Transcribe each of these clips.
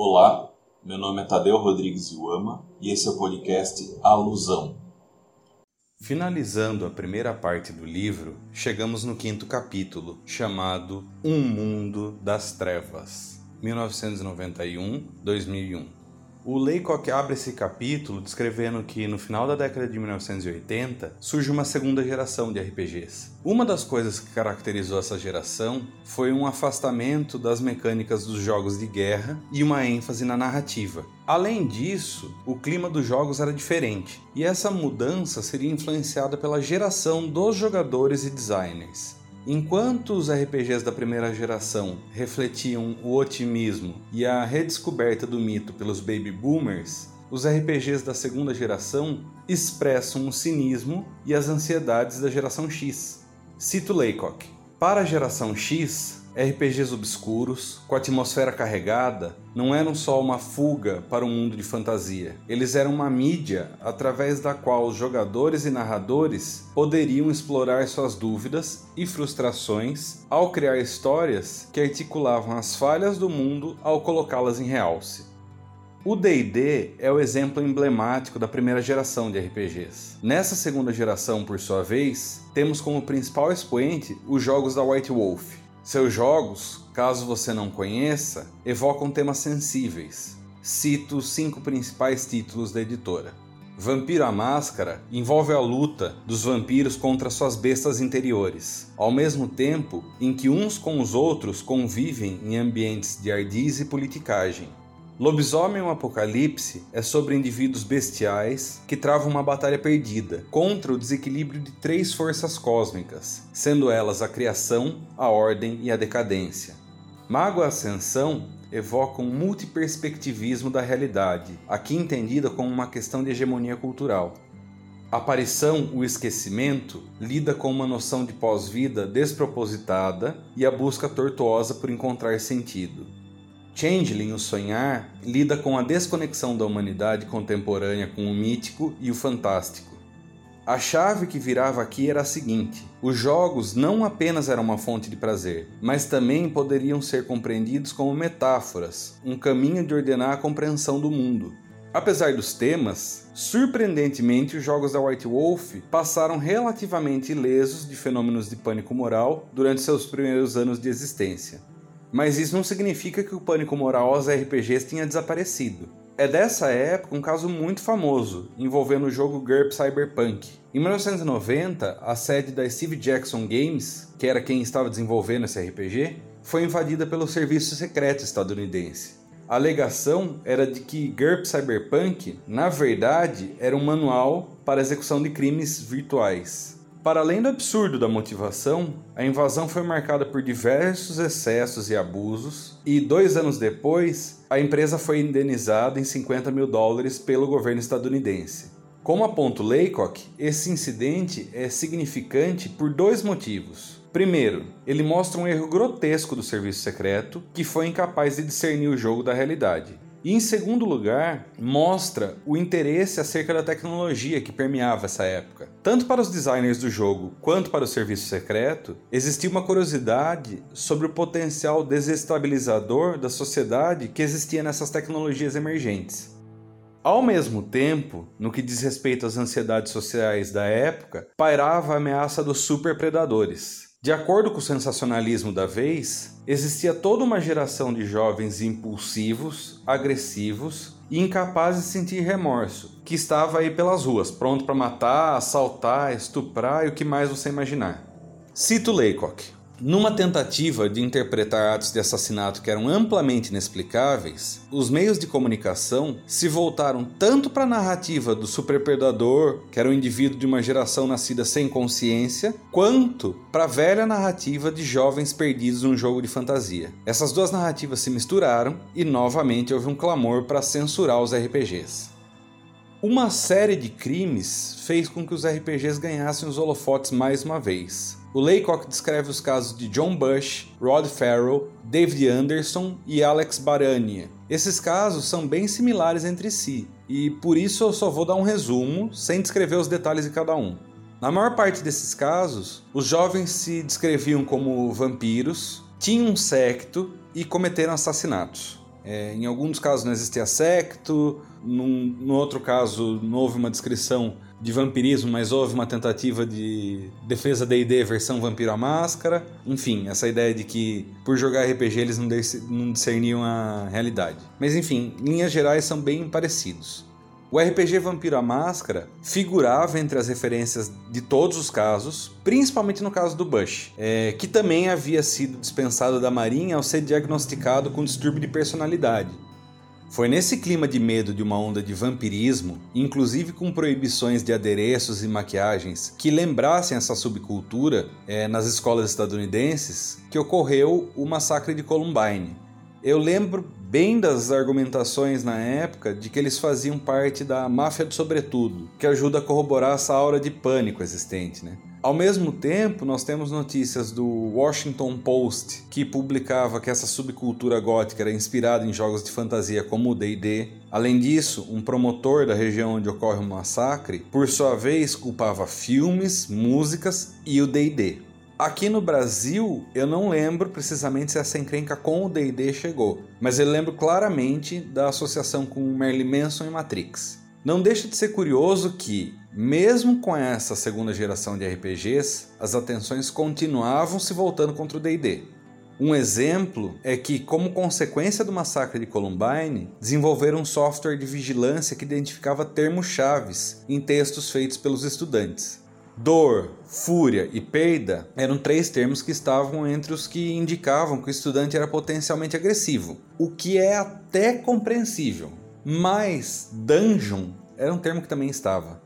Olá, meu nome é Tadeu Rodrigues Iuama e esse é o podcast Alusão. Finalizando a primeira parte do livro, chegamos no quinto capítulo, chamado Um Mundo das Trevas, 1991-2001. O Laycock abre esse capítulo descrevendo que no final da década de 1980 surge uma segunda geração de RPGs. Uma das coisas que caracterizou essa geração foi um afastamento das mecânicas dos jogos de guerra e uma ênfase na narrativa. Além disso, o clima dos jogos era diferente, e essa mudança seria influenciada pela geração dos jogadores e designers. Enquanto os RPGs da primeira geração refletiam o otimismo e a redescoberta do mito pelos baby boomers, os RPGs da segunda geração expressam o cinismo e as ansiedades da geração X. Cito Laycock. Para a geração X, RPGs obscuros, com atmosfera carregada, não eram só uma fuga para um mundo de fantasia. Eles eram uma mídia através da qual os jogadores e narradores poderiam explorar suas dúvidas e frustrações ao criar histórias que articulavam as falhas do mundo ao colocá-las em realce. O D&D é o exemplo emblemático da primeira geração de RPGs. Nessa segunda geração, por sua vez, temos como principal expoente os jogos da White Wolf, seus jogos, caso você não conheça, evocam temas sensíveis. Cito os cinco principais títulos da editora. Vampiro à Máscara envolve a luta dos vampiros contra suas bestas interiores, ao mesmo tempo em que uns com os outros convivem em ambientes de ardiz e politicagem. Lobisomem o Apocalipse é sobre indivíduos bestiais que travam uma batalha perdida contra o desequilíbrio de três forças cósmicas, sendo elas a criação, a ordem e a decadência. Mago Ascensão evoca um multiperspectivismo da realidade, aqui entendida como uma questão de hegemonia cultural. Aparição, o esquecimento, lida com uma noção de pós-vida despropositada e a busca tortuosa por encontrar sentido. Changeling, o sonhar, lida com a desconexão da humanidade contemporânea com o mítico e o fantástico. A chave que virava aqui era a seguinte: os jogos não apenas eram uma fonte de prazer, mas também poderiam ser compreendidos como metáforas, um caminho de ordenar a compreensão do mundo. Apesar dos temas, surpreendentemente os jogos da White Wolf passaram relativamente ilesos de fenômenos de pânico moral durante seus primeiros anos de existência. Mas isso não significa que o pânico moral aos RPGs tinha desaparecido. É dessa época um caso muito famoso, envolvendo o jogo GURP Cyberpunk. Em 1990, a sede da Steve Jackson Games, que era quem estava desenvolvendo esse RPG, foi invadida pelo serviço secreto estadunidense. A alegação era de que GURP Cyberpunk, na verdade, era um manual para execução de crimes virtuais. Para além do absurdo da motivação, a invasão foi marcada por diversos excessos e abusos, e dois anos depois, a empresa foi indenizada em 50 mil dólares pelo governo estadunidense. Como aponta Laycock, esse incidente é significante por dois motivos. Primeiro, ele mostra um erro grotesco do serviço secreto que foi incapaz de discernir o jogo da realidade. E em segundo lugar, mostra o interesse acerca da tecnologia que permeava essa época. Tanto para os designers do jogo quanto para o serviço secreto, existia uma curiosidade sobre o potencial desestabilizador da sociedade que existia nessas tecnologias emergentes. Ao mesmo tempo, no que diz respeito às ansiedades sociais da época, pairava a ameaça dos superpredadores, de acordo com o sensacionalismo da vez, existia toda uma geração de jovens impulsivos, agressivos e incapazes de sentir remorso, que estava aí pelas ruas, pronto para matar, assaltar, estuprar e o que mais você imaginar. Cito Laycock. Numa tentativa de interpretar atos de assassinato que eram amplamente inexplicáveis, os meios de comunicação se voltaram tanto para a narrativa do superpredador, que era um indivíduo de uma geração nascida sem consciência, quanto para a velha narrativa de jovens perdidos num jogo de fantasia. Essas duas narrativas se misturaram e novamente houve um clamor para censurar os RPGs. Uma série de crimes fez com que os RPGs ganhassem os holofotes mais uma vez. O Laycock descreve os casos de John Bush, Rod Farrell, David Anderson e Alex Barania. Esses casos são bem similares entre si, e por isso eu só vou dar um resumo, sem descrever os detalhes de cada um. Na maior parte desses casos, os jovens se descreviam como vampiros, tinham um secto e cometeram assassinatos. É, em alguns casos não existia secto, num, no outro caso não houve uma descrição de vampirismo, mas houve uma tentativa de defesa D&D versão Vampiro à Máscara. Enfim, essa ideia de que por jogar RPG eles não discerniam a realidade. Mas enfim, linhas gerais são bem parecidos. O RPG Vampiro à Máscara figurava entre as referências de todos os casos, principalmente no caso do Bush, é, que também havia sido dispensado da Marinha ao ser diagnosticado com distúrbio de personalidade. Foi nesse clima de medo de uma onda de vampirismo, inclusive com proibições de adereços e maquiagens que lembrassem essa subcultura é, nas escolas estadunidenses, que ocorreu o massacre de Columbine. Eu lembro bem das argumentações na época de que eles faziam parte da máfia do sobretudo, que ajuda a corroborar essa aura de pânico existente, né? Ao mesmo tempo, nós temos notícias do Washington Post, que publicava que essa subcultura gótica era inspirada em jogos de fantasia como o D&D. Além disso, um promotor da região onde ocorre o massacre, por sua vez, culpava filmes, músicas e o D&D. Aqui no Brasil, eu não lembro precisamente se essa encrenca com o D&D chegou, mas eu lembro claramente da associação com Merlin Manson e Matrix. Não deixa de ser curioso que, mesmo com essa segunda geração de RPGs, as atenções continuavam se voltando contra o D&D. Um exemplo é que, como consequência do massacre de Columbine, desenvolveram um software de vigilância que identificava termos-chaves em textos feitos pelos estudantes. Dor, fúria e perda eram três termos que estavam entre os que indicavam que o estudante era potencialmente agressivo, o que é até compreensível. Mas dungeon era um termo que também estava.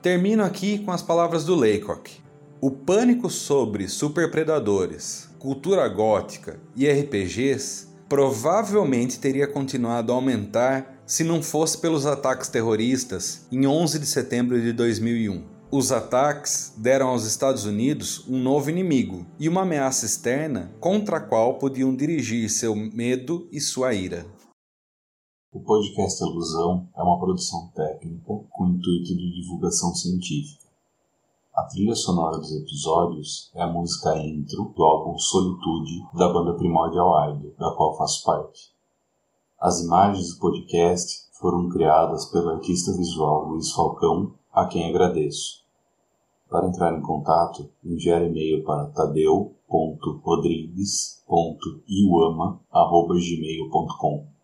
Termino aqui com as palavras do Laycock. O pânico sobre superpredadores, cultura gótica e RPGs provavelmente teria continuado a aumentar se não fosse pelos ataques terroristas em 11 de setembro de 2001. Os ataques deram aos Estados Unidos um novo inimigo e uma ameaça externa contra a qual podiam dirigir seu medo e sua ira. O podcast Alusão é uma produção técnica com intuito de divulgação científica. A trilha sonora dos episódios é a música intro do álbum Solitude da banda Primordial Idol, da qual faço parte. As imagens do podcast foram criadas pelo artista visual Luiz Falcão, a quem agradeço. Para entrar em contato, enviar e-mail para tadeu.rodrigues.iuama.gmail.com